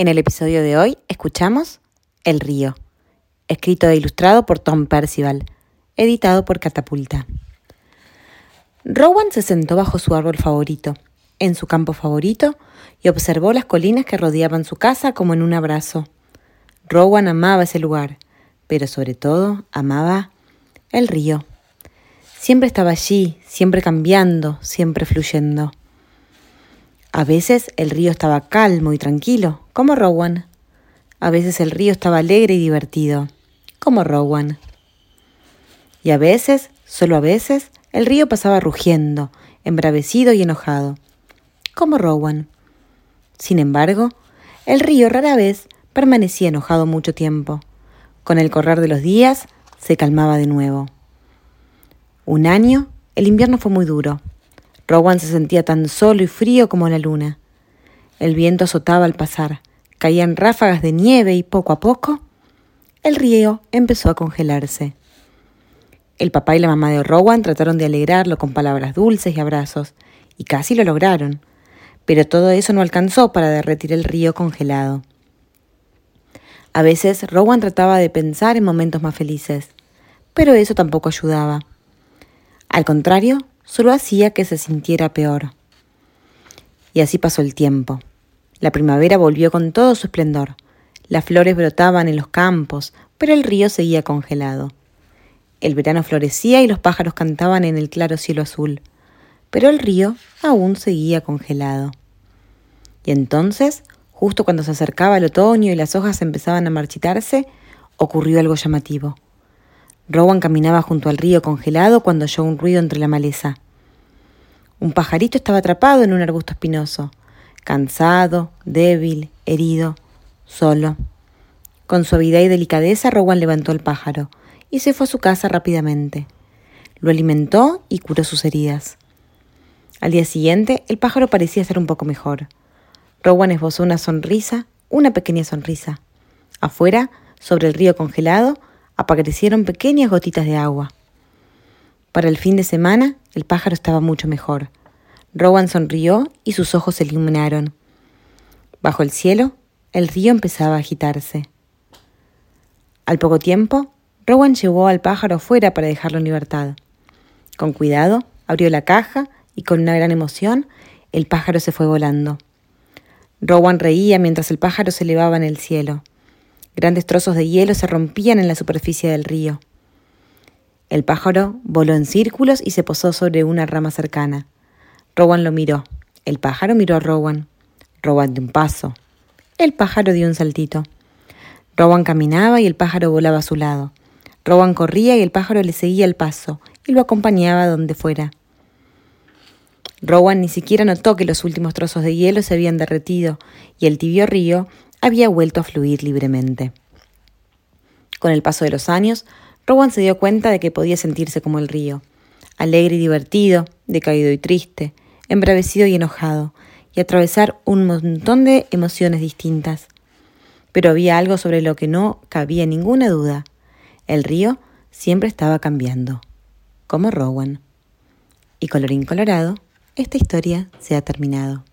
En el episodio de hoy escuchamos El río, escrito e ilustrado por Tom Percival, editado por Catapulta. Rowan se sentó bajo su árbol favorito, en su campo favorito, y observó las colinas que rodeaban su casa como en un abrazo. Rowan amaba ese lugar, pero sobre todo amaba el río. Siempre estaba allí, siempre cambiando, siempre fluyendo. A veces el río estaba calmo y tranquilo, como Rowan. A veces el río estaba alegre y divertido, como Rowan. Y a veces, solo a veces, el río pasaba rugiendo, embravecido y enojado, como Rowan. Sin embargo, el río rara vez permanecía enojado mucho tiempo. Con el correr de los días, se calmaba de nuevo. Un año, el invierno fue muy duro. Rowan se sentía tan solo y frío como la luna. El viento azotaba al pasar, caían ráfagas de nieve y poco a poco el río empezó a congelarse. El papá y la mamá de Rowan trataron de alegrarlo con palabras dulces y abrazos, y casi lo lograron, pero todo eso no alcanzó para derretir el río congelado. A veces Rowan trataba de pensar en momentos más felices, pero eso tampoco ayudaba. Al contrario, solo hacía que se sintiera peor. Y así pasó el tiempo. La primavera volvió con todo su esplendor. Las flores brotaban en los campos, pero el río seguía congelado. El verano florecía y los pájaros cantaban en el claro cielo azul, pero el río aún seguía congelado. Y entonces, justo cuando se acercaba el otoño y las hojas empezaban a marchitarse, ocurrió algo llamativo. Rowan caminaba junto al río congelado cuando oyó un ruido entre la maleza. Un pajarito estaba atrapado en un arbusto espinoso, cansado, débil, herido, solo. Con suavidad y delicadeza, Rowan levantó al pájaro y se fue a su casa rápidamente. Lo alimentó y curó sus heridas. Al día siguiente, el pájaro parecía estar un poco mejor. Rowan esbozó una sonrisa, una pequeña sonrisa. Afuera, sobre el río congelado, aparecieron pequeñas gotitas de agua. Para el fin de semana, el pájaro estaba mucho mejor. Rowan sonrió y sus ojos se iluminaron. Bajo el cielo, el río empezaba a agitarse. Al poco tiempo, Rowan llevó al pájaro fuera para dejarlo en libertad. Con cuidado, abrió la caja y con una gran emoción, el pájaro se fue volando. Rowan reía mientras el pájaro se elevaba en el cielo. Grandes trozos de hielo se rompían en la superficie del río. El pájaro voló en círculos y se posó sobre una rama cercana. Rowan lo miró. El pájaro miró a Rowan. Rowan dio un paso. El pájaro dio un saltito. Rowan caminaba y el pájaro volaba a su lado. Rowan corría y el pájaro le seguía el paso y lo acompañaba donde fuera. Rowan ni siquiera notó que los últimos trozos de hielo se habían derretido y el tibio río había vuelto a fluir libremente. Con el paso de los años, Rowan se dio cuenta de que podía sentirse como el río, alegre y divertido, decaído y triste, embravecido y enojado, y atravesar un montón de emociones distintas. Pero había algo sobre lo que no cabía ninguna duda. El río siempre estaba cambiando, como Rowan. Y colorín colorado, esta historia se ha terminado.